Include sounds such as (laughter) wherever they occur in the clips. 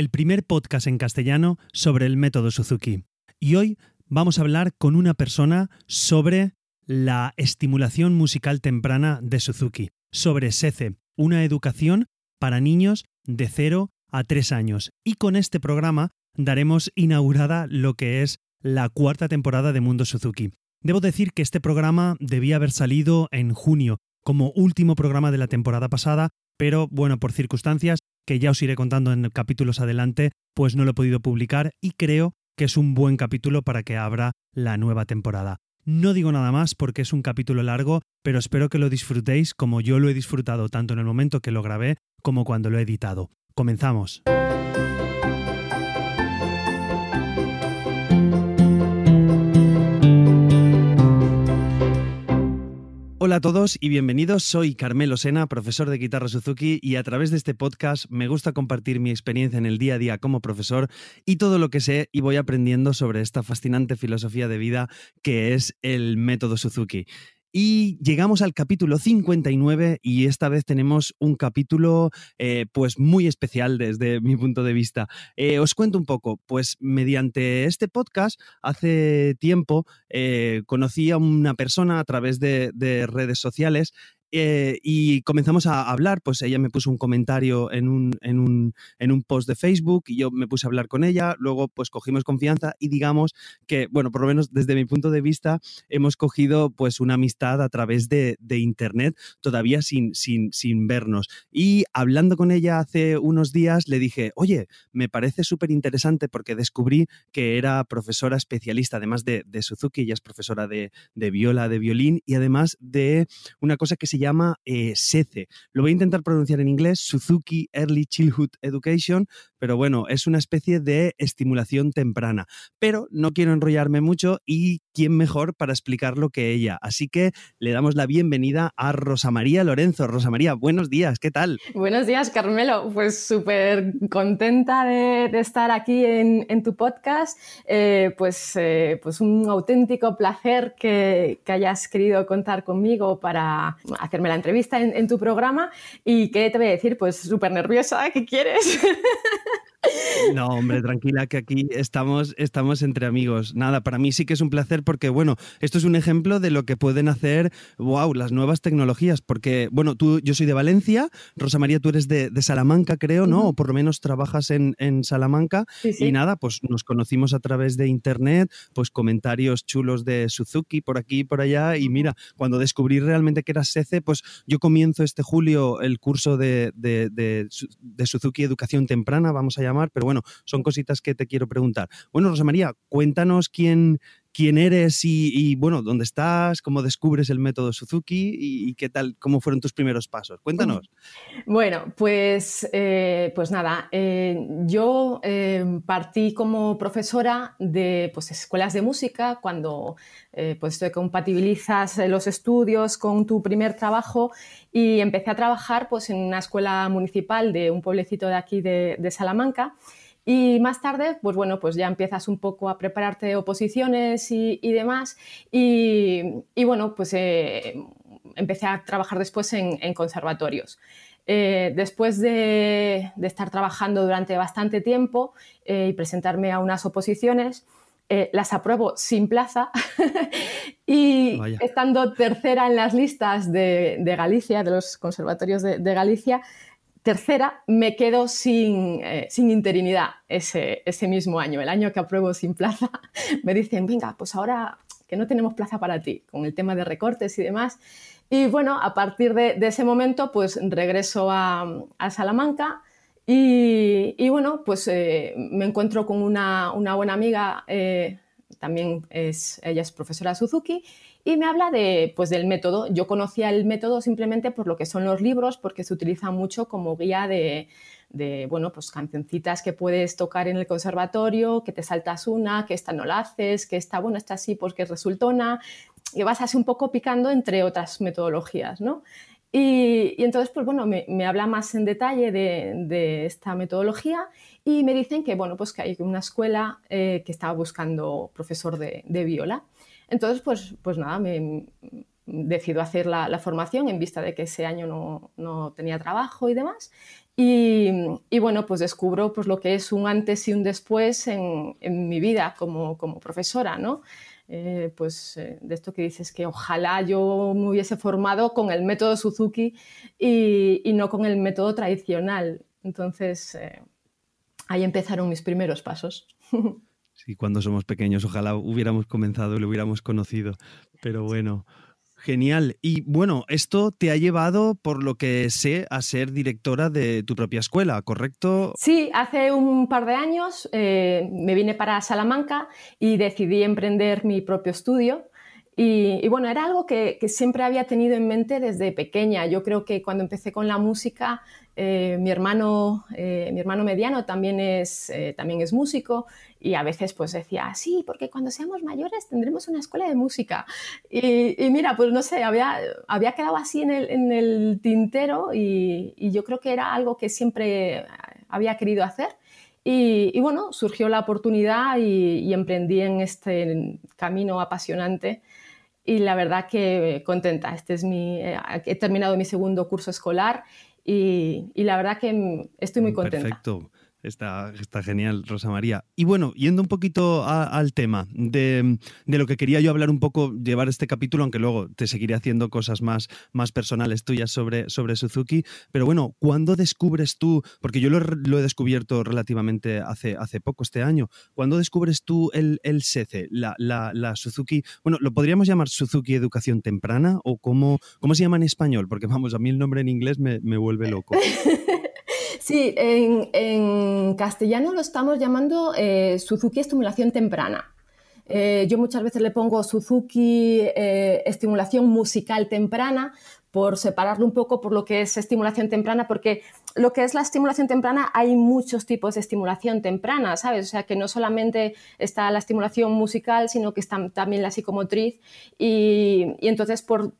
el primer podcast en castellano sobre el método Suzuki. Y hoy vamos a hablar con una persona sobre la estimulación musical temprana de Suzuki, sobre SECE, una educación para niños de 0 a 3 años. Y con este programa daremos inaugurada lo que es la cuarta temporada de Mundo Suzuki. Debo decir que este programa debía haber salido en junio, como último programa de la temporada pasada, pero bueno, por circunstancias que ya os iré contando en capítulos adelante, pues no lo he podido publicar y creo que es un buen capítulo para que abra la nueva temporada. No digo nada más porque es un capítulo largo, pero espero que lo disfrutéis como yo lo he disfrutado tanto en el momento que lo grabé como cuando lo he editado. Comenzamos. Hola a todos y bienvenidos. Soy Carmelo Sena, profesor de guitarra Suzuki y a través de este podcast me gusta compartir mi experiencia en el día a día como profesor y todo lo que sé y voy aprendiendo sobre esta fascinante filosofía de vida que es el método Suzuki. Y llegamos al capítulo 59 y esta vez tenemos un capítulo eh, pues muy especial desde mi punto de vista. Eh, os cuento un poco, pues mediante este podcast hace tiempo eh, conocí a una persona a través de, de redes sociales eh, y comenzamos a hablar, pues ella me puso un comentario en un, en, un, en un, post de Facebook y yo me puse a hablar con ella, luego pues cogimos confianza y digamos que, bueno, por lo menos desde mi punto de vista, hemos cogido pues una amistad a través de, de Internet, todavía sin, sin, sin vernos. Y hablando con ella hace unos días, le dije, oye, me parece súper interesante porque descubrí que era profesora especialista, además de, de Suzuki, ella es profesora de, de viola, de violín y además de una cosa que se llama eh, SECE. Lo voy a intentar pronunciar en inglés, Suzuki Early Childhood Education, pero bueno, es una especie de estimulación temprana. Pero no quiero enrollarme mucho y quién mejor para explicarlo que ella. Así que le damos la bienvenida a Rosa María Lorenzo. Rosa María, buenos días, ¿qué tal? Buenos días, Carmelo. Pues súper contenta de, estar aquí en, tu podcast. Eh, pues, eh, pues un auténtico placer que, que hayas querido contar conmigo para hacerme la entrevista en, tu programa. ¿Y qué te voy a decir? Pues súper nerviosa, ¿qué quieres? (laughs) No, hombre, tranquila, que aquí estamos, estamos entre amigos. Nada, para mí sí que es un placer porque, bueno, esto es un ejemplo de lo que pueden hacer, wow, las nuevas tecnologías. Porque, bueno, tú, yo soy de Valencia, Rosa María, tú eres de, Salamanca, creo, ¿no? O por lo menos trabajas en, Salamanca. Y nada, pues nos conocimos a través de internet, pues comentarios chulos de Suzuki por aquí y por allá. Y mira, cuando descubrí realmente que era SECE, pues yo comienzo este julio el curso de, de, de Suzuki Educación Temprana, vamos a pero bueno, son cositas que te quiero preguntar. Bueno, Rosa María, cuéntanos quién, quién eres y, bueno, dónde estás, cómo descubres el método Suzuki y, qué tal, cómo fueron tus primeros pasos. Cuéntanos. Bueno, pues, eh, pues nada, eh, yo eh, partí como profesora de pues, escuelas de música cuando pues te compatibilizas los estudios con tu primer trabajo y empecé a trabajar pues, en una escuela municipal de un pueblecito de aquí de, de Salamanca. Y más tarde, pues bueno, pues ya empiezas un poco a prepararte oposiciones y, demás. Y, bueno, pues eh, empecé a trabajar después en, conservatorios. Eh, después de, estar trabajando durante bastante tiempo eh, y presentarme a unas oposiciones, las apruebo sin plaza (laughs) y estando tercera en las listas de, Galicia, de los conservatorios de Galicia, Tercera, me quedo sin, eh, sin interinidad ese, ese, mismo año, el año que apruebo sin plaza. (laughs) me dicen, venga, pues ahora que no tenemos plaza para ti, con el tema de recortes y demás. Y bueno, a partir de, ese momento, pues regreso a, a Salamanca y, y, bueno, pues eh, me encuentro con una, una buena amiga, eh, también es, ella es profesora Suzuki, y me habla de, pues, del método. Yo conocía el método simplemente por lo que son los libros, porque se utiliza mucho como guía de, de bueno, pues cancioncitas que puedes tocar en el conservatorio, que te saltas una, que esta no la haces, que esta, bueno, esta sí porque resultona, y vas así un poco picando entre otras metodologías, ¿no? Y, entonces, pues bueno, me, me, habla más en detalle de, de, esta metodología y me dicen que, bueno, pues que hay una escuela eh, que estaba buscando profesor de, de viola. Entonces, pues, pues nada, me, decido hacer la, formación en vista de que ese año no, no tenía trabajo y demás. Y, y, bueno, pues descubro pues, lo que es un antes y un después en, en mi vida como, como profesora, ¿no? Eh, pues eh, de esto que dices que ojalá yo me hubiese formado con el método Suzuki y, no con el método tradicional. Entonces, eh, ahí empezaron mis primeros pasos. (laughs) Sí, cuando somos pequeños, ojalá hubiéramos comenzado y lo hubiéramos conocido. Pero bueno, Genial. Y bueno, esto te ha llevado, por lo que sé, a ser directora de tu propia escuela, ¿correcto? Sí, hace un par de años eh, me vine para Salamanca y decidí emprender mi propio estudio. Y, bueno, era algo que, siempre había tenido en mente desde pequeña. Yo creo que cuando empecé con la música, eh, mi, hermano, eh, mi hermano mediano también es, también es músico y a veces pues decía, sí, porque cuando seamos mayores tendremos una escuela de música. Y, mira, pues no sé, había, había quedado así en el, en el tintero y, yo creo que era algo que siempre había querido hacer. Y, bueno, surgió la oportunidad y, emprendí en este camino apasionante y la verdad que contenta. Este es mi, eh, he terminado mi segundo curso escolar y, la verdad que estoy muy contenta. Perfecto. Está, está genial, Rosa María. Y bueno, yendo un poquito al tema de, lo que quería yo hablar un poco, llevar este capítulo, aunque luego te seguiré haciendo cosas más, más personales tuyas sobre, sobre Suzuki. Pero bueno, ¿cuándo descubres tú, porque yo lo, he descubierto relativamente hace, hace poco, este año, ¿cuándo descubres tú el, el SECE, la, la, Suzuki, bueno, lo podríamos llamar Suzuki Educación Temprana o cómo, cómo se llama en español? Porque vamos, a mí el nombre en inglés me, me vuelve loco. (laughs) Sí, en, castellano lo estamos llamando eh, Suzuki estimulación temprana. Eh, yo muchas veces le pongo Suzuki eh, estimulación musical temprana por separarlo un poco por lo que es estimulación temprana, porque lo que es la estimulación temprana hay muchos tipos de estimulación temprana, ¿sabes? O sea, que no solamente está la estimulación musical, sino que está también la psicomotriz. Y, entonces, por,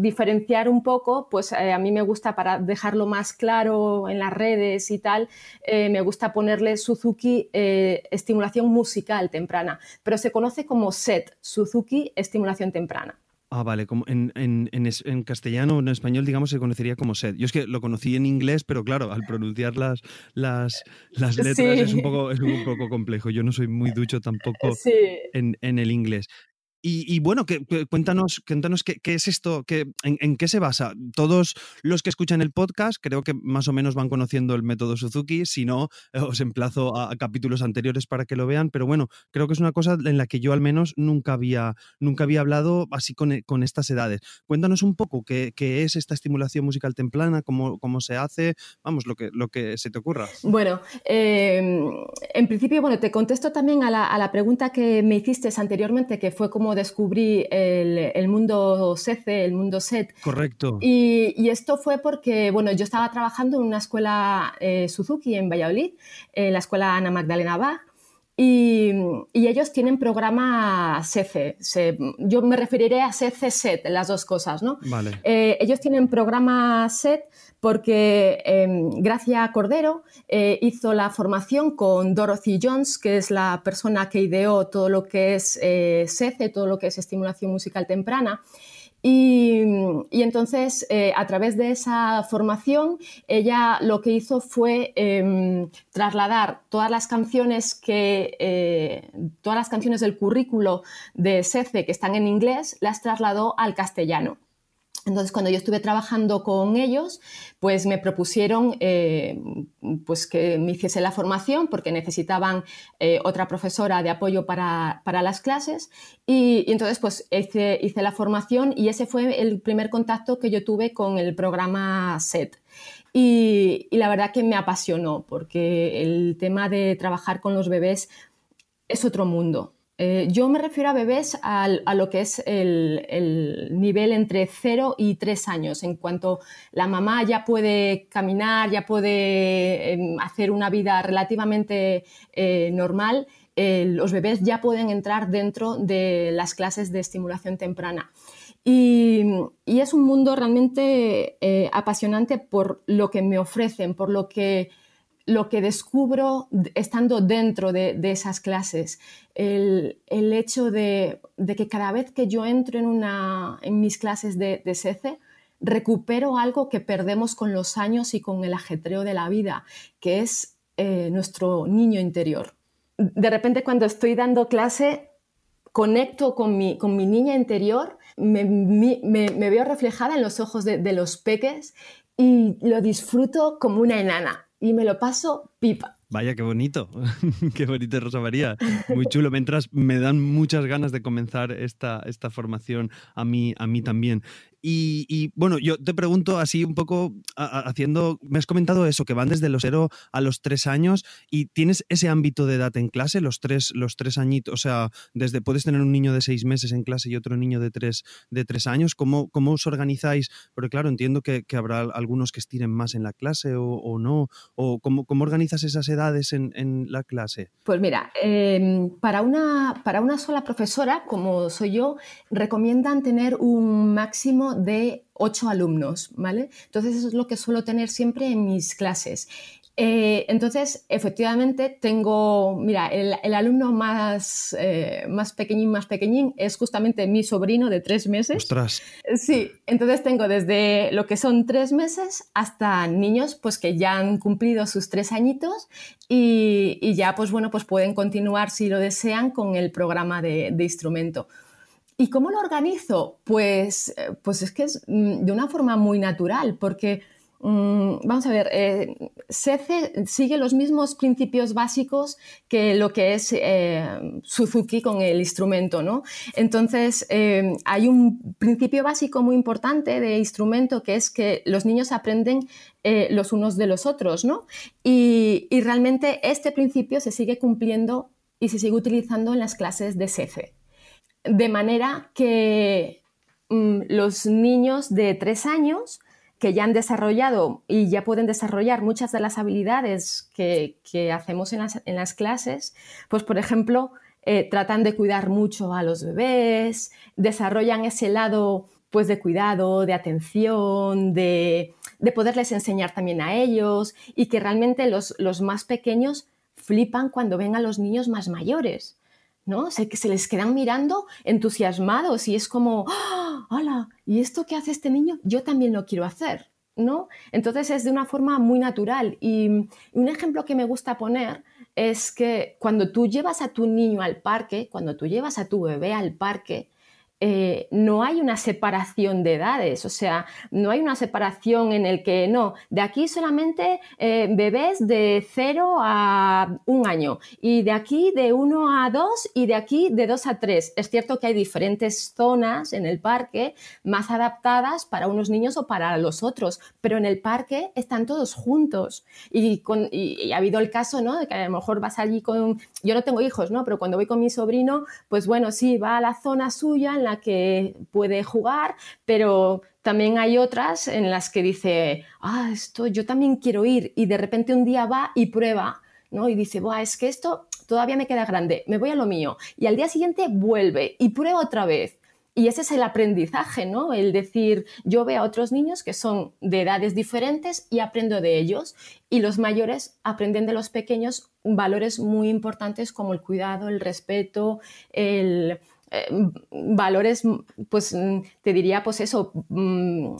diferenciar un poco, pues eh, a mí me gusta, para dejarlo más claro en las redes y tal, eh, me gusta ponerle Suzuki eh, estimulación musical temprana, pero se conoce como SET, Suzuki estimulación temprana. Ah, vale, como en, en, en, castellano o en español, digamos, se conocería como sed. Yo es que lo conocí en inglés, pero claro, al pronunciar las, las, las letras es, un poco, es un poco complejo. Yo no soy muy ducho tampoco en, en el inglés. Y, bueno, que, cuéntanos, cuéntanos qué, es esto, qué, en, qué se basa. Todos los que escuchan el podcast creo que más o menos van conociendo el método Suzuki, si no, eh, os emplazo a, capítulos anteriores para que lo vean, pero bueno, creo que es una cosa en la que yo al menos nunca había, nunca había hablado así con, con estas edades. Cuéntanos un poco qué, qué, es esta estimulación musical temprana, cómo, cómo se hace, vamos, lo que, lo que se te ocurra. Bueno, em, en principio, bueno, te contesto también a la, a la pregunta que me hiciste anteriormente, que fue como descubrí el, mundo SECE, el mundo SET. Correcto. Y, esto fue porque, bueno, yo estaba trabajando en una escuela eh, Suzuki en Valladolid, en la escuela Ana Magdalena Bach, y, ellos tienen programa SECE. yo me referiré a SECE SET, las dos cosas, ¿no? Vale. Eh, ellos tienen programa SET porque em, Gracia Cordero eh, hizo la formación con Dorothy Jones, que es la persona que ideó todo lo que es eh, SECE, todo lo que es estimulación musical temprana. Y, entonces, eh, a través de esa formación, ella lo que hizo fue em, trasladar todas las canciones que todas las canciones del currículo de SECE que están en inglés, las trasladó al castellano. Entonces, cuando yo estuve trabajando con ellos, pues me propusieron eh, pues que me hiciese la formación porque necesitaban eh, otra profesora de apoyo para, las clases y, entonces pues hice, hice, la formación y ese fue el primer contacto que yo tuve con el programa SET. y la verdad que me apasionó porque el tema de trabajar con los bebés es otro mundo. Eh, yo me refiero a bebés a lo que es el, nivel entre 0 y 3 años, en cuanto la mamá ya puede caminar, ya puede em, hacer una vida relativamente eh, normal, eh, los bebés ya pueden entrar dentro de las clases de estimulación temprana. Y, y es un mundo realmente apasionante por lo que me ofrecen, por lo que lo que descubro estando dentro de, esas clases, el, hecho de, que cada vez que yo entro en, una, en mis clases de, de SECE, recupero algo que perdemos con los años y con el ajetreo de la vida, que es eh, nuestro niño interior. De repente cuando estoy dando clase, conecto con mi, con mi niña interior, me, veo reflejada en los ojos de los peques y lo disfruto como una enana y me lo paso pipa. Vaya, qué bonito, (laughs) qué bonito Rosa María, muy chulo. Mientras me dan muchas ganas de comenzar esta, esta formación a mí, a mí también. Y, bueno, yo te pregunto así un poco haciendo, me has comentado eso, que van desde los 0 a los 3 años y tienes ese ámbito de edad en clase, los tres, los tres añitos, o sea, desde puedes tener un niño de 6 meses en clase y otro niño de 3, de tres años, ¿Cómo, ¿cómo os organizáis? Porque claro, entiendo que, habrá algunos que estiren más en la clase o, no, o ¿cómo, cómo organizas esas edades en, la clase. Pues mira, em, para, una, para una sola profesora, como soy yo, recomiendan tener un máximo de ocho alumnos, ¿vale? Entonces eso es lo que suelo tener siempre en mis clases. Eh, entonces, efectivamente, tengo, mira, el, alumno más, eh, más pequeñín, más pequeñín es justamente mi sobrino de tres meses. ¡Ostras! Sí, entonces tengo desde lo que son tres meses hasta niños pues que ya han cumplido sus tres añitos y, ya pues bueno, pues pueden continuar si lo desean con el programa de, de instrumento. ¿Y cómo lo organizo? Pues, eh, pues es que es mm, de una forma muy natural, porque, mm, vamos a ver, eh, sigue los mismos principios básicos que lo que es eh, Suzuki con el instrumento, ¿no? Entonces, hay un principio básico muy importante de instrumento que es que los niños aprenden los unos de los otros, ¿no? Y, y realmente este principio se sigue cumpliendo y se sigue utilizando en las clases de SECE de manera que mm, los niños de tres años que ya han desarrollado y ya pueden desarrollar muchas de las habilidades que, hacemos en las, clases, pues por ejemplo, eh, tratan de cuidar mucho a los bebés, desarrollan ese lado pues de cuidado, de atención, de, poderles enseñar también a ellos y que realmente los, los más pequeños flipan cuando ven a los niños más mayores ¿no? Se, se les quedan mirando entusiasmados y es como, ¡Ah! ¡Hola! ¿Y esto que hace este niño? Yo también lo quiero hacer, ¿no? Entonces es de una forma muy natural. Y un ejemplo que me gusta poner es que cuando tú llevas a tu niño al parque, cuando tú llevas a tu bebé al parque, eh, no hay una separación de edades, o sea, no hay una separación en el que no, de aquí solamente eh, bebés de 0 a un año y de aquí de 1 a 2 y de aquí de 2 a 3. Es cierto que hay diferentes zonas en el parque más adaptadas para unos niños o para los otros, pero en el parque están todos juntos y, ha habido el caso, ¿no? De que a lo mejor vas allí con, yo no tengo hijos, ¿no? Pero cuando voy con mi sobrino, pues bueno, sí, va a la zona suya en que puede jugar, pero también hay otras en las que dice, ah, esto yo también quiero ir y de repente un día va y prueba, ¿no? Y dice, es que esto todavía me queda grande, me voy a lo mío. Y al día siguiente vuelve y prueba otra vez. Y ese es el aprendizaje, ¿no? El decir, yo veo a otros niños que son de edades diferentes y aprendo de ellos. Y los mayores aprenden de los pequeños valores muy importantes como el cuidado, el respeto, el, eh, valores, pues te diría, pues eso, mm,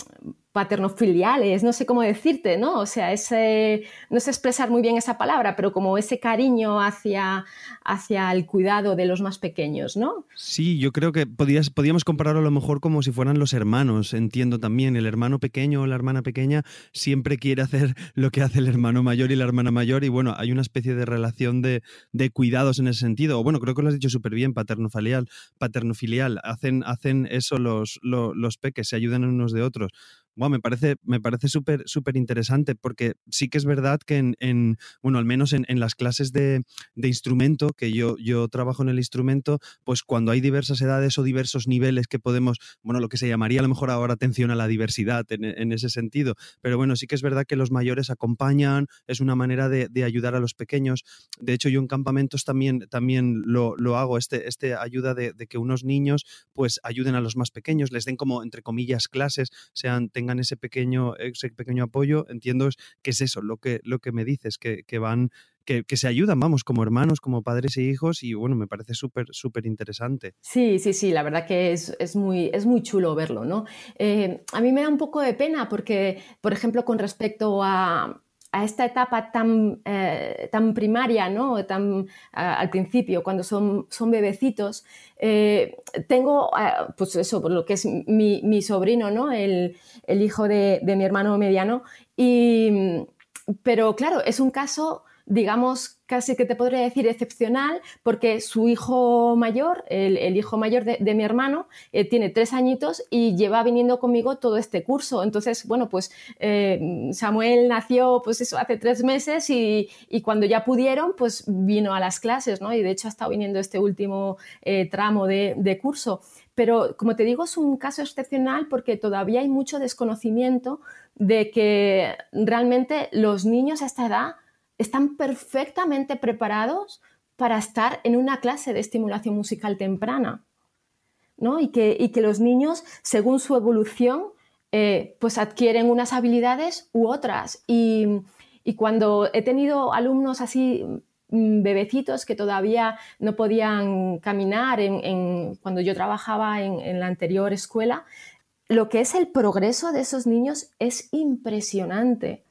paternofiliales, no sé cómo decirte, ¿no? O sea, ese, no sé expresar muy bien esa palabra, pero como ese cariño hacia, hacia el cuidado de los más pequeños, ¿no? Sí, yo creo que podías, podíamos compararlo a lo mejor como si fueran los hermanos, entiendo también, el hermano pequeño o la hermana pequeña siempre quiere hacer (laughs) lo que hace el hermano mayor y la hermana mayor y bueno, hay una especie de relación de, de cuidados en ese sentido, o bueno, creo que lo has dicho súper bien, paternofilial, paternofilial, hacen, hacen eso los, los, los peques, se ayudan unos de otros me parece, me parece súper súper interesante porque sí que es verdad que en, bueno, al menos en, las clases de, instrumento, que yo, yo trabajo en el instrumento, pues cuando hay diversas edades o diversos niveles que podemos, bueno, lo que se llamaría a lo mejor ahora atención a la diversidad en, ese sentido, pero bueno, sí que es verdad que los mayores acompañan, es una manera de, ayudar a los pequeños. De hecho, yo en campamentos también, también lo, hago, este, este ayuda de, que unos niños pues ayuden a los más pequeños, les den como, entre comillas, clases, sean, tengan ese pequeño, ese pequeño apoyo, entiendo que es eso, lo que, lo que me dices, que, que van que, se ayudan, vamos, como hermanos, como padres e hijos, y bueno, me parece súper, súper interesante. Sí, sí, sí, la verdad que es, es, muy, es muy chulo verlo, ¿no? Eh, a mí me da un poco de pena porque, por ejemplo, con respecto a, a esta etapa tan, eh, tan primaria, ¿no? tan al principio, cuando son, son bebecitos, eh, tengo, pues eso, por lo que es mi, mi sobrino, ¿no? el, el hijo de, de, mi hermano mediano, y, pero claro, es un caso digamos, casi que te podría decir excepcional, porque su hijo mayor, el, hijo mayor de, mi hermano, eh, tiene tres añitos y lleva viniendo conmigo todo este curso. Entonces, bueno, pues eh, Samuel nació, pues eso, hace tres meses y, cuando ya pudieron, pues vino a las clases, ¿no? Y de hecho ha estado viniendo este último eh, tramo de, de curso. Pero, como te digo, es un caso excepcional porque todavía hay mucho desconocimiento de que realmente los niños a esta edad están perfectamente preparados para estar en una clase de estimulación musical temprana. ¿no? Y, que, que los niños, según su evolución, eh, pues adquieren unas habilidades u otras. Y, cuando he tenido alumnos así mm, bebecitos que todavía no podían caminar cuando yo trabajaba en la anterior escuela, lo que es el progreso de esos niños es impresionante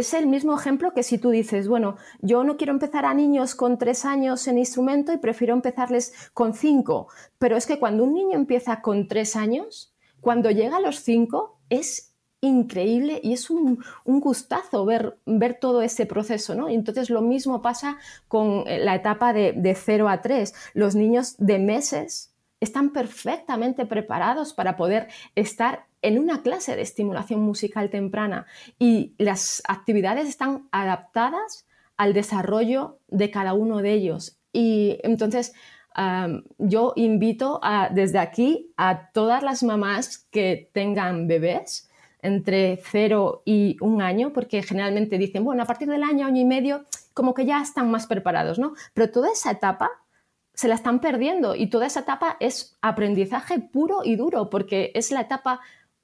es el mismo ejemplo que si tú dices, bueno, yo no quiero empezar a niños con tres años en instrumento y prefiero empezarles con cinco, pero es que cuando un niño empieza con tres años, cuando llega a los cinco es increíble y es un, gustazo ver, ver, todo ese proceso, ¿no? Y entonces lo mismo pasa con eh, la etapa de, de 0 a 3. Los niños de meses están perfectamente preparados para poder estar en una clase de estimulación musical temprana y las actividades están adaptadas al desarrollo de cada uno de ellos. Y entonces yo invito desde aquí a todas las mamás que tengan bebés entre cero y un año, porque generalmente dicen, bueno, a partir del año, año y medio, como que ya están más preparados, ¿no? Pero toda esa etapa se la están perdiendo y toda esa etapa es aprendizaje puro y duro, porque es la etapa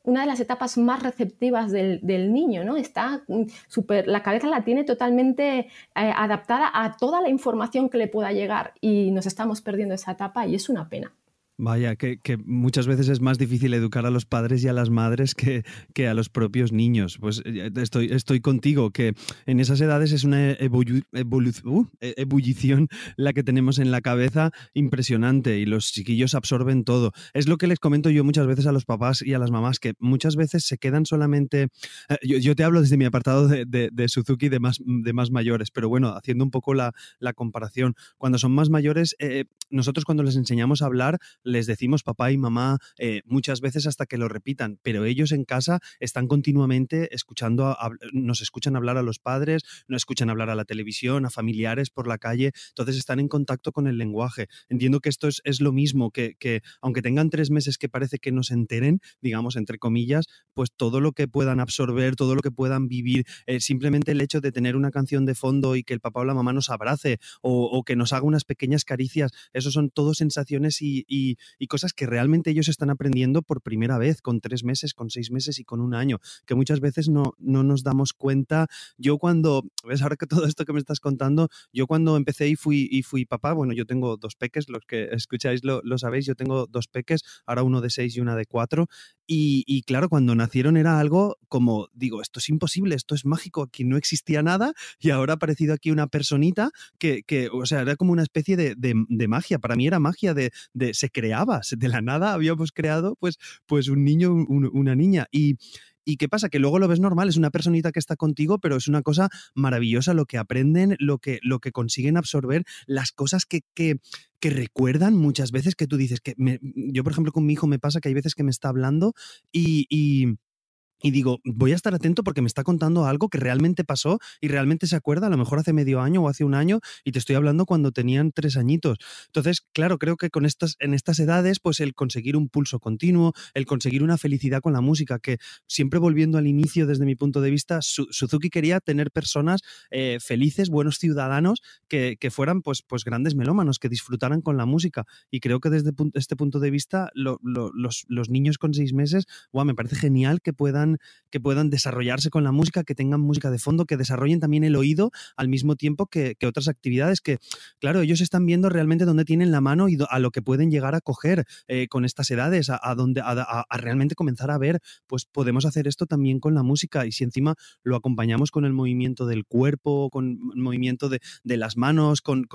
una de las etapas más receptivas del, niño, ¿no? Está mm, súper, la cabeza la tiene totalmente eh, adaptada a toda la información que le pueda llegar y nos estamos perdiendo esa etapa y es una pena. Vaya, que, muchas veces es más difícil educar a los padres y a las madres que, que a los propios niños. Pues eh, estoy, estoy contigo, que en esas edades es una uh, e, ebullición la que tenemos en la cabeza impresionante y los chiquillos absorben todo. Es lo que les comento yo muchas veces a los papás y a las mamás, que muchas veces se quedan solamente... Eh, yo, te hablo desde mi apartado de, de, Suzuki de más, de más mayores, pero bueno, haciendo un poco la, la comparación. Cuando son más mayores, eh, nosotros cuando les enseñamos a hablar, les decimos papá y mamá eh, muchas veces hasta que lo repitan, pero ellos en casa están continuamente escuchando, nos escuchan hablar a los padres, nos escuchan hablar a la televisión, a familiares por la calle, entonces están en contacto con el lenguaje. Entiendo que esto es, lo mismo, que, aunque tengan tres meses que parece que no enteren, digamos, entre comillas, pues todo lo que puedan absorber, todo lo que puedan vivir, eh, simplemente el hecho de tener una canción de fondo y que el papá o la mamá nos abrace o, que nos haga unas pequeñas caricias, eso son todo sensaciones y, cosas que realmente ellos están aprendiendo por primera vez, con tres meses, con seis meses y con un año, que muchas veces no, no nos damos cuenta. Yo cuando, ves ahora que todo esto que me estás contando, yo cuando empecé y fui, y fui papá, bueno, yo tengo dos peques, los que escucháis lo, lo sabéis, yo tengo dos peques, ahora uno de seis y una de cuatro, y, claro, cuando nacieron era algo como, digo, esto es imposible, esto es mágico, aquí no existía nada y ahora ha aparecido aquí una personita que, que o sea, era como una especie de, de, magia. Para mí era magia de, de, se creaba, de la nada habíamos creado pues, pues un niño, una niña. Y, ¿Y qué pasa? Que luego lo ves normal, es una personita que está contigo, pero es una cosa maravillosa lo que aprenden, lo que, lo que consiguen absorber, las cosas que, que, que recuerdan muchas veces que tú dices que yo, por ejemplo, con mi hijo me pasa que hay veces que me está hablando y, y y digo, voy a estar atento porque me está contando algo que realmente pasó y realmente se acuerda, a lo mejor hace medio año o hace un año, y te estoy hablando cuando tenían tres añitos. Entonces, claro, creo que con estas, en estas edades, pues el conseguir un pulso continuo, el conseguir una felicidad con la música, que siempre volviendo al inicio desde mi punto de vista, Suzuki quería tener personas eh, felices, buenos ciudadanos, que, fueran pues, pues grandes melómanos, que disfrutaran con la música. Y creo que desde este punto de vista, los, los, niños con seis meses, wow, me parece genial que puedan puedan, que puedan desarrollarse con la música, que tengan música de fondo, que desarrollen también el oído al mismo tiempo que, otras actividades que, claro, ellos están viendo realmente dónde tienen la mano y a lo que pueden llegar a coger eh, con estas edades, a, donde, a, realmente comenzar a ver, pues podemos hacer esto también con la música y si encima lo acompañamos con el movimiento del cuerpo, con el movimiento de, las manos, con,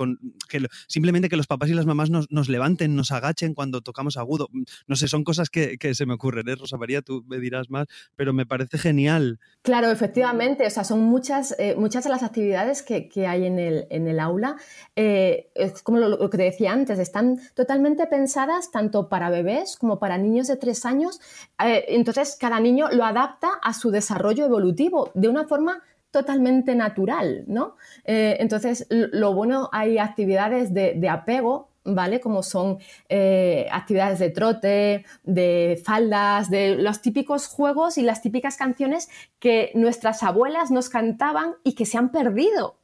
que simplemente que los papás y las mamás nos, nos, levanten, nos agachen cuando tocamos agudo. No sé, son cosas que, se me ocurren, ¿eh? Rosa María? Tú me dirás más, pero me parece genial. Claro, efectivamente, o sea, son muchas, eh, muchas de las actividades que, hay en el, aula, eh, es como lo, que decía antes, están totalmente pensadas tanto para bebés como para niños de tres años. entonces, cada niño lo adapta a su desarrollo evolutivo de una forma totalmente natural, ¿no? entonces, lo bueno, hay actividades de, de apego ¿vale? Como son eh, actividades de trote, de faldas, de los típicos juegos y las típicas canciones que nuestras abuelas nos cantaban y que se han perdido.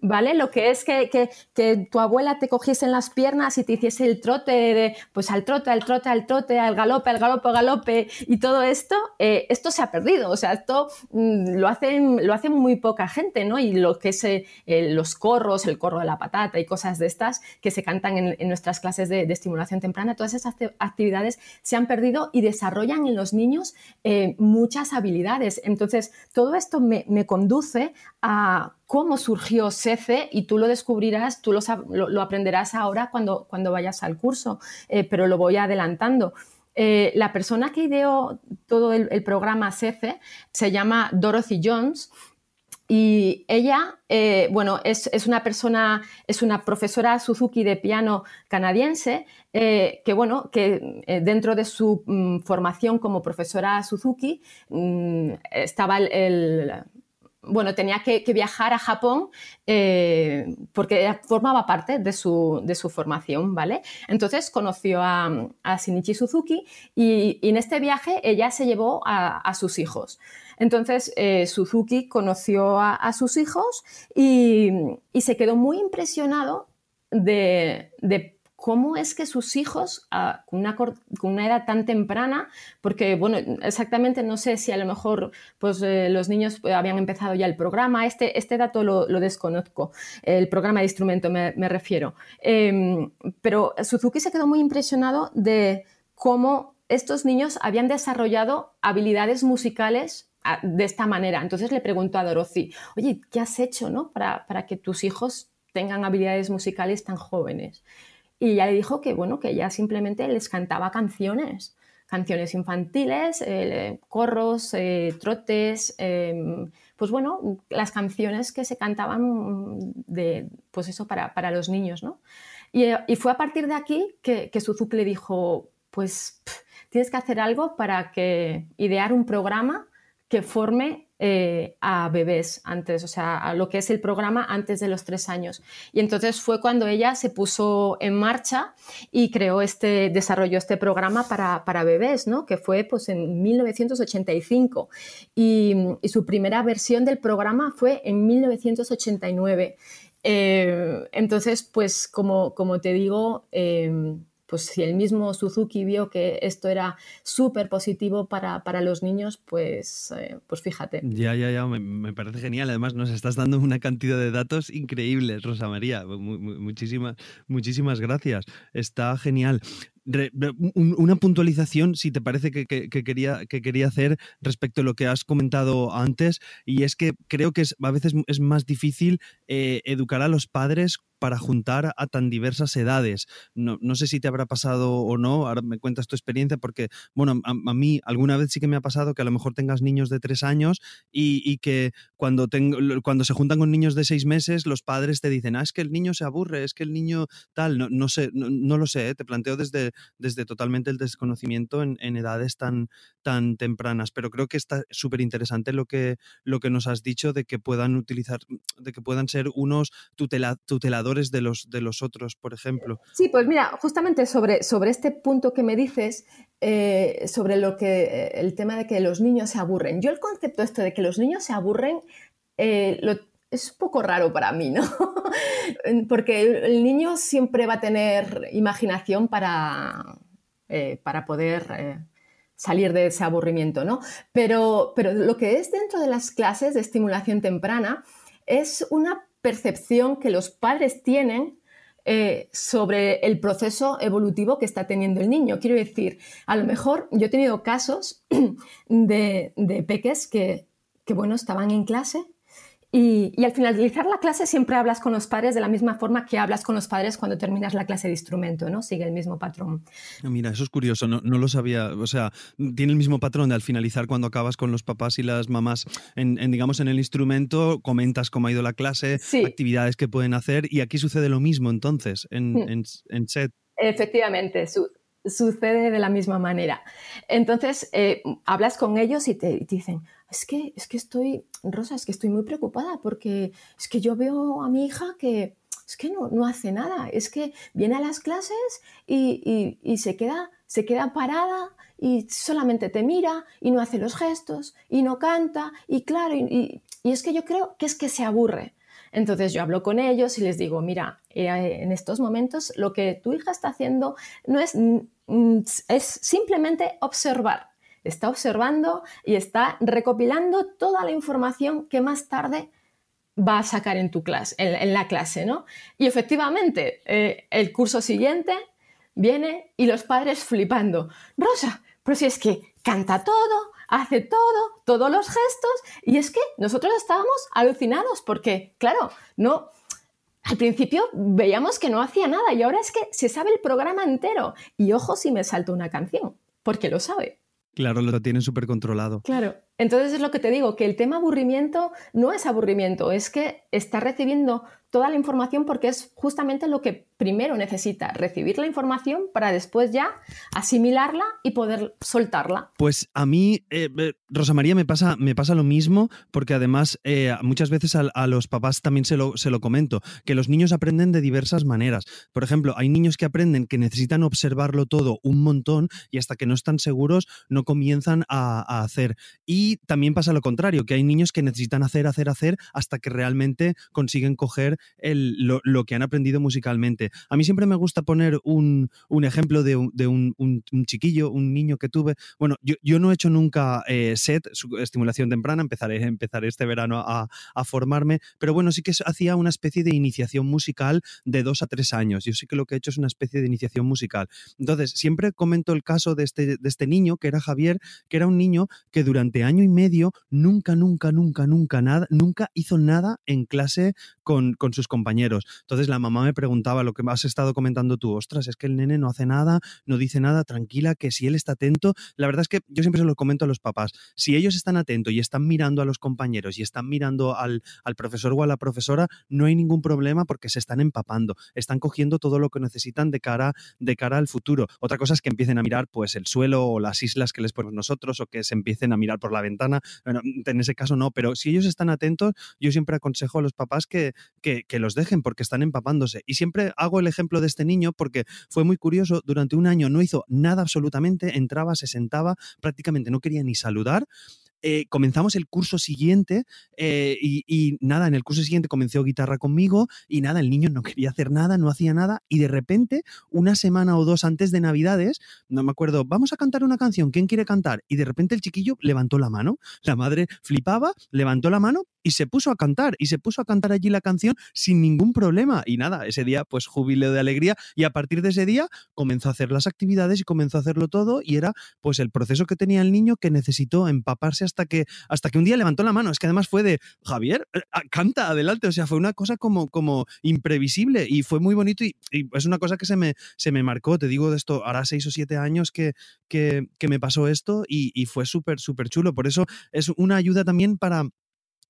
¿Vale? Lo que es que, tu abuela te cogiese en las piernas y te hiciese el trote, de, pues al trote, al trote, al trote, al galope, al galope, al galope y todo esto, eh, esto se ha perdido, o sea, esto mm, lo, hacen, lo hacen muy poca gente, ¿no? Y lo que es eh, los corros, el corro de la patata y cosas de estas que se cantan en, nuestras clases de, estimulación temprana, todas esas actividades se han perdido y desarrollan en los niños eh, muchas habilidades. Entonces, todo esto me conduce a cómo surgió SECE y tú lo descubrirás, tú lo, aprenderás ahora cuando, vayas al curso, eh, pero lo voy adelantando. Eh, la persona que ideó todo el, programa SECE se llama Dorothy Jones y ella, eh, bueno, es, una persona, es una profesora Suzuki de piano canadiense, que bueno, que dentro de su mm, formación como profesora Suzuki mm, estaba el, bueno, tenía que, viajar a Japón eh, porque formaba parte de su, formación, ¿vale? Entonces conoció a, Shinichi Suzuki y, en este viaje ella se llevó a, sus hijos. Entonces eh, Suzuki conoció a, sus hijos y, se quedó muy impresionado de, de cómo es que sus hijos, ah, con, una, edad tan temprana, porque, bueno, exactamente no sé si a lo mejor pues, eh, los niños pues, habían empezado ya el programa, este, este dato lo, desconozco, el programa de instrumento me, refiero. Em, pero Suzuki se quedó muy impresionado de cómo estos niños habían desarrollado habilidades musicales ah, de esta manera. Entonces le preguntó a Dorothy, oye, ¿qué has hecho ¿no? para, para que tus hijos tengan habilidades musicales tan jóvenes? Y ella le dijo que, bueno, que ella simplemente les cantaba canciones, canciones infantiles, eh, corros, eh, trotes, em, pues bueno, las canciones que se cantaban de, pues eso, para, para los niños, ¿no? Y, y, fue a partir de aquí que, que Suzuki le dijo, pues tienes que hacer algo para que idear un programa que forme eh, a bebés antes, o sea, a lo que es el programa antes de los tres años. Y entonces fue cuando ella se puso en marcha y creó este, desarrolló este programa para, para bebés, ¿no? Que fue pues en 1985. Y, su primera versión del programa fue en 1989. Eh, entonces, pues como, como te digo, eh, pues si el mismo Suzuki vio que esto era súper positivo para, los niños, pues, eh, pues fíjate. Ya, ya, ya, me, parece genial. Además, nos estás dando una cantidad de datos increíbles, Rosa María. muchísimas gracias. Está genial una puntualización, si te parece que, quería, que quería hacer respecto a lo que has comentado antes, y es que creo que es, a veces es más difícil eh, educar a los padres para juntar a tan diversas edades. No, no, sé si te habrá pasado o no, ahora me cuentas tu experiencia, porque, bueno, a, mí alguna vez sí que me ha pasado que a lo mejor tengas niños de tres años y, que cuando, cuando se juntan con niños de seis meses, los padres te dicen, ah, es que el niño se aburre, es que el niño tal, no, no sé, no, lo sé, ¿eh? te planteo desde, desde totalmente el desconocimiento en, edades tan, tan tempranas. Pero creo que está súper interesante lo que, lo que nos has dicho de que puedan utilizar, de que puedan ser unos tuteladores de los, de los otros, por ejemplo. Sí, pues mira, justamente sobre, sobre este punto que me dices, eh, sobre lo que el tema de que los niños se aburren. Yo el concepto esto de que los niños se aburren eh, lo, es un poco raro para mí, ¿no? (laughs) Porque el niño siempre va a tener imaginación para, eh, para poder, eh, salir de ese aburrimiento, ¿no? Pero, pero lo que es dentro de las clases de estimulación temprana es una percepción que los padres tienen eh, sobre el proceso evolutivo que está teniendo el niño. Quiero decir, a lo mejor yo he tenido casos (clears throat) de, de peques que, que, bueno, estaban en clase y, al finalizar la clase siempre hablas con los padres de la misma forma que hablas con los padres cuando terminas la clase de instrumento, ¿no? Sigue el mismo patrón. Mira, eso es curioso, no, lo sabía. O sea, tiene el mismo patrón de al finalizar cuando acabas con los papás y las mamás en, digamos, en el instrumento, comentas cómo ha ido la clase, actividades que pueden hacer y aquí sucede lo mismo entonces en, en, set. Efectivamente, sucede de la misma manera. Entonces, eh, hablas con ellos y te dicen, es que, es que estoy, Rosa, es que estoy muy preocupada porque es que yo veo a mi hija que es que no, no hace nada, es que viene a las clases y, se, queda, se queda parada y solamente te mira y no hace los gestos y no canta y claro, y, es que yo creo que es que se aburre. Entonces yo hablo con ellos y les digo, mira, eh, en estos momentos lo que tu hija está haciendo no es, es simplemente observar está observando y está recopilando toda la información que más tarde va a sacar en tu clase, en, la clase, ¿no? Y efectivamente, eh, el curso siguiente viene y los padres flipando. Rosa, pero si es que canta todo, hace todo, todos los gestos, y es que nosotros estábamos alucinados porque, claro, no, al principio veíamos que no hacía nada y ahora es que se sabe el programa entero. Y ojo si me salto una canción, porque lo sabe. Claro, lo tienen súper controlado. Claro. Entonces es lo que te digo, que el tema aburrimiento no es aburrimiento, es que está recibiendo toda la información porque es justamente lo que primero necesita, recibir la información para después ya asimilarla y poder soltarla. Pues a mí, eh, eh, Rosa María, me pasa, me pasa lo mismo porque además eh, muchas veces a, los papás también se lo, se lo comento, que los niños aprenden de diversas maneras. Por ejemplo, hay niños que aprenden que necesitan observarlo todo un montón y hasta que no están seguros no comienzan a, hacer. Y también pasa lo contrario, que hay niños que necesitan hacer, hacer, hacer hasta que realmente consiguen coger lo, que han aprendido musicalmente. A mí siempre me gusta poner un, ejemplo de, un, chiquillo, un niño que tuve. Bueno, yo, no he hecho nunca eh, set, estimulación temprana, empezaré, (laughs) empezaré este verano a, formarme, pero bueno, sí que hacía una especie de iniciación musical de dos a tres años. Yo sí que lo que he hecho es una especie de iniciación musical. Entonces, siempre comento el caso de este, de este niño, que era Javier, que era un niño que durante año y medio nunca, nunca, nunca, nunca, nada, nunca hizo nada en clase con sus compañeros. Entonces la mamá me preguntaba lo que has estado comentando tú, ostras, es que el nene no hace nada, no dice nada, tranquila, que si él está atento, la verdad es que yo siempre se lo comento a los papás, si ellos están atentos y están mirando a los compañeros y están mirando al, profesor o a la profesora, no hay ningún problema porque se están empapando, están cogiendo todo lo que necesitan de cara, de cara al futuro. Otra cosa es que empiecen a mirar pues el suelo o las islas que les ponemos nosotros o que se empiecen a mirar por la ventana. Bueno, en ese caso no, pero si ellos están atentos, yo siempre aconsejo a los papás que, que, que los dejen porque están empapándose. Y siempre hago el ejemplo de este niño porque fue muy curioso, durante un año no hizo nada absolutamente, entraba, se sentaba, prácticamente no quería ni saludar eh, comenzamos el curso siguiente eh, y, nada, en el curso siguiente comenzó guitarra conmigo y nada, el niño no (laughs) quería hacer nada, no hacía nada y de repente, una semana o dos antes de Navidades, no me acuerdo, vamos a cantar una canción, ¿quién quiere cantar? Y de repente el chiquillo levantó la mano, la madre flipaba, levantó la mano y se puso a cantar y se puso a cantar allí la canción sin ningún problema y nada, ese día pues jubileo de alegría y a partir de ese día comenzó a hacer las actividades y comenzó a hacerlo todo y era pues el proceso que tenía el niño que necesitó empaparse hasta que, hasta que un día levantó la mano. Es que además fue de, Javier, eh, ah, canta adelante. O sea, fue una cosa como, como imprevisible y fue muy bonito y, es una cosa que se me, se me marcó. Te digo de esto, hará seis o siete años que, que, me pasó esto y, y fue súper, súper chulo. Por eso es una ayuda también para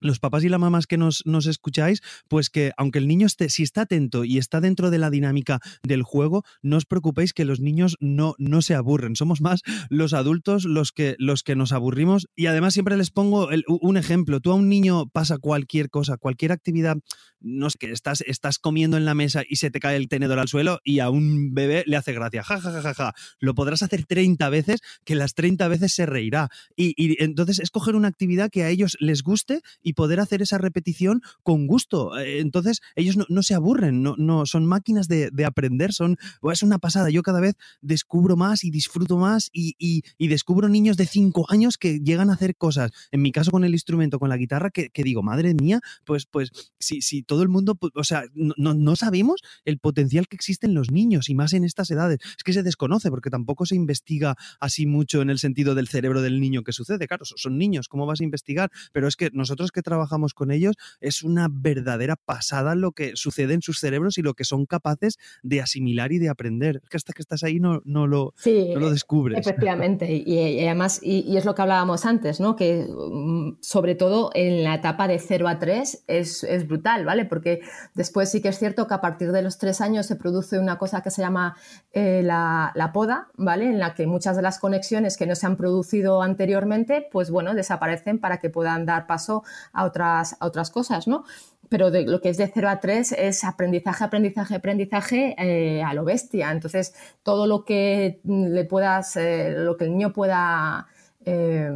los papás y las mamás que nos, escucháis, pues que aunque el niño esté, si está atento y está dentro de la dinámica del juego, no os preocupéis que los niños no, no se aburren. Somos más los adultos los que, los que nos aburrimos. Y además siempre les pongo un ejemplo. Tú a un niño pasa cualquier cosa, cualquier actividad, no sé, que estás, estás comiendo en la mesa y se te cae el tenedor al suelo y a un bebé le hace gracia. Ja, ja, ja, ja, ja. Lo podrás hacer 30 veces, que las 30 veces se reirá. Y, y entonces escoger una actividad que a ellos les guste poder hacer esa repetición con gusto. Eh, entonces, ellos no, se aburren, no, no, son máquinas de, aprender, son, es una pasada. Yo cada vez descubro más y disfruto más y, descubro niños de cinco años que llegan a hacer cosas, en mi caso con el instrumento, con la guitarra, que, digo, madre mía, pues, pues si, si todo el mundo, o sea, no, no sabemos el potencial que existe en los niños y más en estas edades. Es que se desconoce porque tampoco se investiga así mucho en el sentido del cerebro del niño que sucede. Claro, son niños, ¿cómo vas a investigar? Pero es que nosotros que trabajamos con ellos es una verdadera pasada lo que sucede en sus cerebros y lo que son capaces de asimilar y de aprender. Es que hasta que estás ahí no, no, lo, lo descubres. (laughs) Efectivamente, y, además, y, es lo que hablábamos antes, ¿no? Que mm, sobre todo en la etapa de 0 a 3 es, es brutal, ¿vale? Porque después sí que es cierto que a partir de los 3 años se produce una cosa que se llama eh, la, la poda, ¿vale? En la que muchas de las conexiones que no se han producido anteriormente, pues bueno, desaparecen para que puedan dar paso a otras, a otras cosas, ¿no? Pero de, lo que es de 0 a 3 es aprendizaje, aprendizaje, aprendizaje eh, a lo bestia. Entonces, todo lo que le puedas, eh, lo que el niño pueda eh,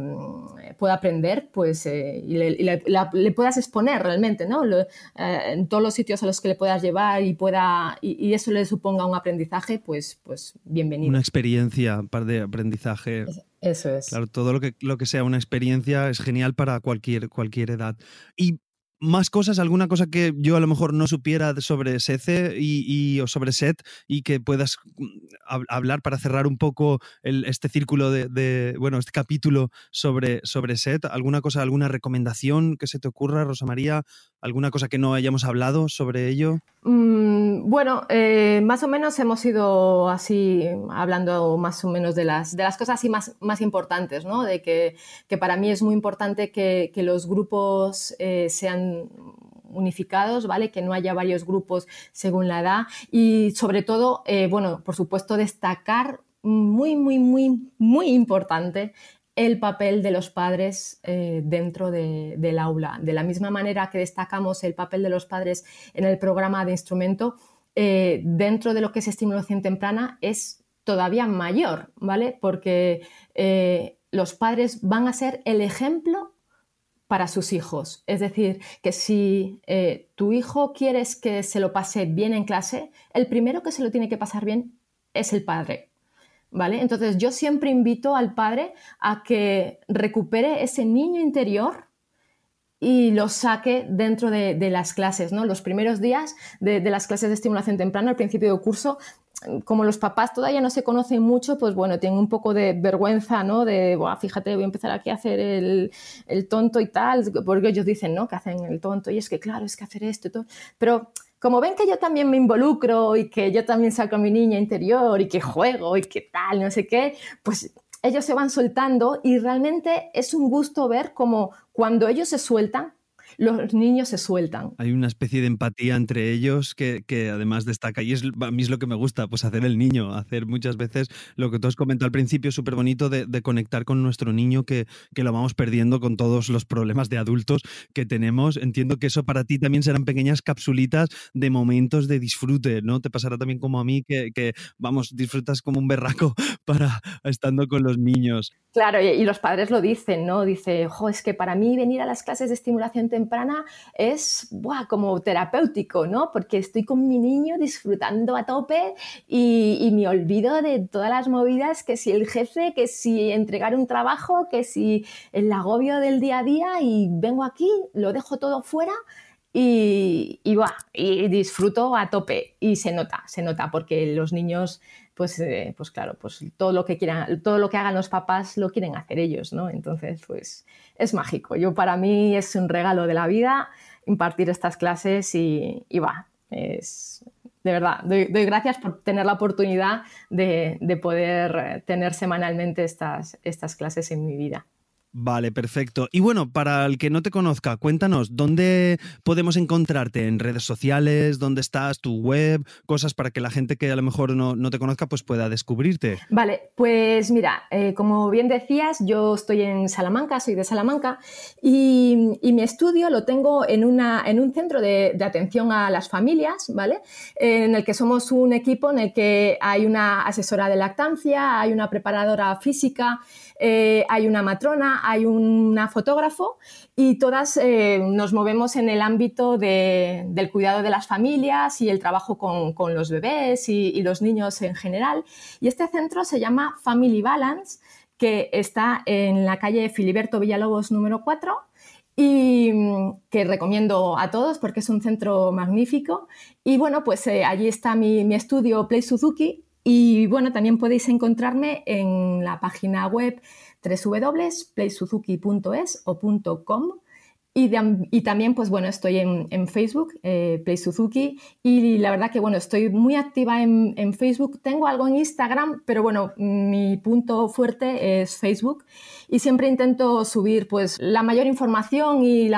pueda aprender, pues, y, le, puedas exponer realmente, ¿no? en todos los sitios a los que le puedas llevar y pueda y, eso le suponga un aprendizaje, pues, pues bienvenido. Una experiencia de aprendizaje. Eso es. Claro, todo lo que, lo que sea una experiencia es genial para cualquier, cualquier edad. Más cosas, alguna cosa que yo a lo mejor no supiera sobre SECE y, o sobre SET y que puedas mm, hablar para cerrar un poco este círculo de, bueno, este capítulo sobre, sobre SET. ¿Alguna cosa, alguna recomendación que se te ocurra, Rosa María? ¿Alguna cosa que no hayamos hablado sobre ello? Mm, bueno, eh, más o menos hemos ido así hablando más o menos de las, de las cosas así más, más importantes, ¿no? De que, para mí es muy importante que, los grupos eh, sean unificados, ¿vale? Que no haya varios grupos según la edad y sobre todo, eh, bueno, por supuesto destacar muy, muy, muy, muy importante el papel de los padres eh, dentro del aula. De la misma manera que destacamos el papel de los padres en el programa de instrumento, eh, dentro de lo que es estimulación temprana es todavía mayor, ¿vale? Porque los padres van a ser el ejemplo para sus hijos. Es decir, que si tu hijo quieres que se lo pase bien en clase, el primero que se lo tiene que pasar bien es el padre. ¿vale? Entonces yo siempre invito al padre a que recupere ese niño interior y lo saque dentro de, las clases, ¿no? Los primeros días de, las clases de estimulación temprana, al principio del curso, como los papás todavía no se conocen mucho, pues bueno, tienen un poco de vergüenza, ¿no? De, fíjate, voy a empezar aquí a hacer el, el, tonto y tal, porque ellos dicen, ¿no? Que hacen el tonto y es que, claro, es que hacer esto y todo. Pero como ven que yo también me involucro y que yo también saco a mi niña interior y que juego y que tal, no sé qué, pues ellos se van soltando y realmente es un gusto ver como cuando ellos se sueltan, los niños se sueltan. Hay una especie de empatía entre ellos que, además destaca y es, a mí es lo que me gusta, pues hacer el niño, hacer muchas veces lo que tú has comentado al principio, súper bonito de, conectar con nuestro niño que, que, lo vamos perdiendo con todos los problemas de adultos que tenemos. Entiendo que eso para ti también serán pequeñas capsulitas de momentos de disfrute, ¿no? Te pasará también como a mí que, que vamos, disfrutas como un berraco (laughs) para estando con los niños. Claro, y, los padres lo dicen, ¿no? Dice, jo, es que para mí venir a las clases de estimulación es como terapéutico, ¿no? Porque estoy con mi niño disfrutando a tope y, me olvido de todas las movidas, que si el jefe, que si entregar un trabajo, que si el agobio del día a día y vengo aquí, lo dejo todo fuera y, y, y disfruto a tope. Y se nota, se nota, porque los niños pues, eh, pues claro, pues todo lo que quieran, todo lo que hagan los papás lo quieren hacer ellos, ¿no? Entonces, pues es mágico. Yo para mí es un regalo de la vida impartir estas clases y, va, es de verdad, doy, gracias por tener la oportunidad de, de poder tener semanalmente estas, estas clases en mi vida. Vale, perfecto. Y bueno, para el que no te conozca, cuéntanos, ¿dónde podemos encontrarte? ¿En redes sociales? ¿Dónde estás? ¿Tu web? Cosas para que la gente que a lo mejor no, te conozca pues pueda descubrirte. Vale, pues mira, eh, como bien decías, yo estoy en Salamanca, soy de Salamanca, y, mi estudio lo tengo en, una, en un centro de, atención a las familias, ¿vale? En el que somos un equipo en el que hay una asesora de lactancia, hay una preparadora física, eh, hay una matrona, hay una fotógrafo y todas eh, nos movemos en el ámbito del cuidado de las familias y el trabajo con, los bebés y, los niños en general. Y este centro se llama Family Balance, que está en la calle Filiberto Villalobos número 4 y mm, que recomiendo a todos porque es un centro magnífico. Y bueno, pues eh, allí está mi, mi estudio Play Suzuki y bueno, también podéis encontrarme en la página web www.playsuzuki.es o .com y, también, pues bueno, estoy en, Facebook, eh, Play Suzuki, y la verdad que bueno, estoy muy activa en, Facebook. Tengo algo en Instagram, pero bueno, mi punto fuerte es Facebook y siempre intento subir pues la mayor información y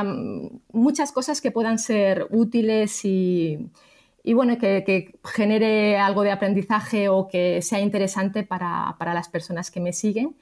muchas cosas que puedan ser útiles y, y bueno, que, genere algo de aprendizaje o que sea interesante para, las personas que me siguen.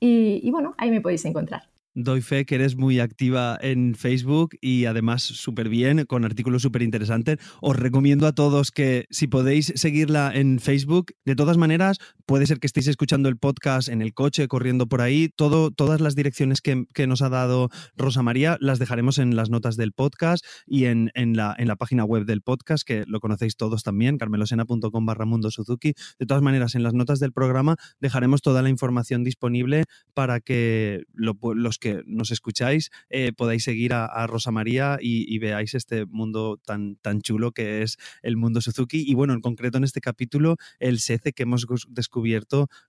Y bueno, ahí me podéis encontrar. Doy fe que eres muy activa en Facebook y además súper bien, con artículos súper interesantes. Os recomiendo a todos que si podéis seguirla en Facebook, de todas maneras, puede ser que estéis escuchando el podcast en el coche, corriendo por ahí. Todo, todas las direcciones que, nos ha dado Rosa María las dejaremos en las notas del podcast y en, la, página web del podcast, que lo conocéis todos también, carmelosena.com barra Mundo Suzuki. De todas maneras, en las notas del programa dejaremos toda la información disponible para que los que nos escucháis eh, podáis seguir a, Rosa María y, veáis este mundo tan, tan chulo que es el mundo Suzuki. Y bueno, en concreto en este capítulo, el SECE que hemos descubierto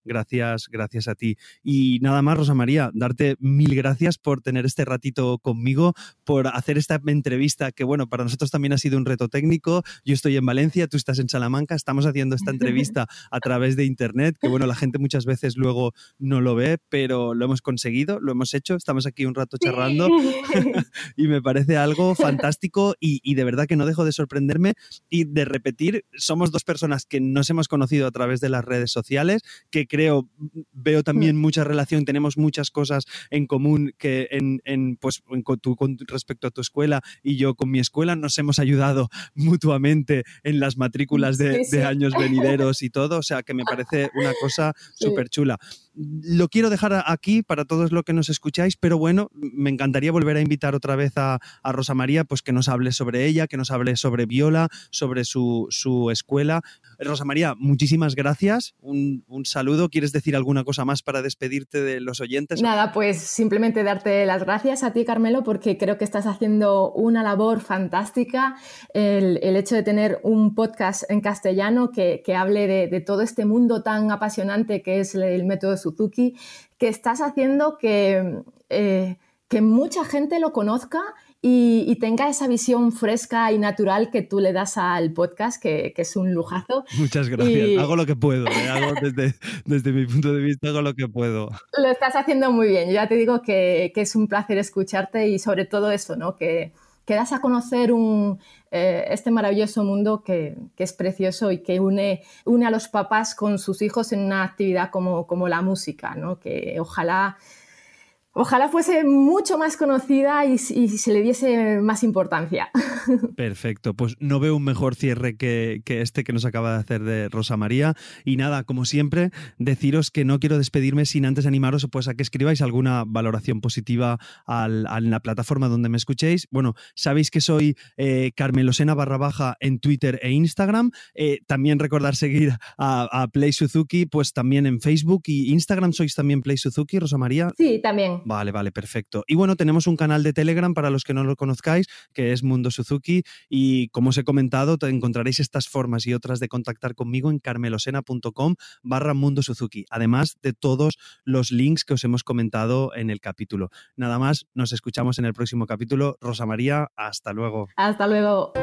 gracias, gracias a ti. Y nada más, Rosa María, darte mil gracias por tener este ratito conmigo, por hacer esta entrevista que, bueno, para nosotros también ha sido un reto técnico. Yo estoy en Valencia, tú estás en Salamanca, estamos haciendo esta entrevista a través de Internet, que bueno, la gente muchas veces luego no lo ve, pero lo hemos conseguido, lo hemos hecho estamos aquí un rato charlando (laughs) y me parece algo fantástico y, de verdad que no dejo de sorprenderme y de repetir, somos dos personas que nos hemos conocido a través de las redes sociales, que creo, veo también mm. mucha relación, tenemos muchas cosas en común que en, pues, con respecto a tu escuela y yo con mi escuela nos hemos ayudado (laughs) mutuamente en las matrículas de, de años venideros y todo, o sea que me parece una cosa (laughs) súper chula lo quiero dejar aquí para todos los que nos escucháis, pero bueno, me encantaría volver a invitar otra vez a, Rosa María, pues que nos hable sobre ella, que nos hable sobre Viola, sobre su, escuela. Rosa María, muchísimas gracias. Un, saludo. ¿Quieres decir alguna cosa más para despedirte de los oyentes? Nada, pues simplemente darte las gracias a ti, Carmelo, porque creo que estás haciendo una labor fantástica. El, hecho de tener un podcast en castellano que, hable de, de todo este mundo tan apasionante que es el método Suzuki, que estás haciendo que, eh, que mucha gente lo conozca y, tenga esa visión fresca y natural que tú le das al podcast, que, es un lujazo. Muchas gracias. Hago lo que puedo. ¿eh? Hago desde, desde, mi punto de vista, hago lo que puedo. Lo estás haciendo muy bien. Ya te digo que, que es un placer escucharte y sobre todo eso, ¿no? Que, que das a conocer un, eh, este maravilloso mundo que, es precioso y que une, une a los papás con sus hijos en una actividad como, como la música, ¿no? que ojalá Ojalá fuese mucho más conocida y, se le diese más importancia. (laughs) Perfecto, pues no veo un mejor cierre que, este que nos acaba de hacer de Rosa María. Y nada, como siempre, deciros que no quiero despedirme sin antes animaros pues, a que escribáis alguna valoración positiva al, en la plataforma donde me escuchéis. Bueno, sabéis que soy eh, Carmelosena barra baja en Twitter e Instagram. Eh, también recordar seguir a, a, Play Suzuki, pues también en Facebook y Instagram sois también Play Suzuki, Rosa María. Sí, también. Vale, vale, perfecto. Y bueno, tenemos un canal de Telegram para los que no lo conozcáis, que es Mundo Suzuki. Y como os he comentado, encontraréis estas formas y otras de contactar conmigo en carmelosena.com barra Mundo Suzuki, además de todos los links que os hemos comentado en el capítulo. Nada más, nos escuchamos en el próximo capítulo. Rosa María, hasta luego. Hasta luego.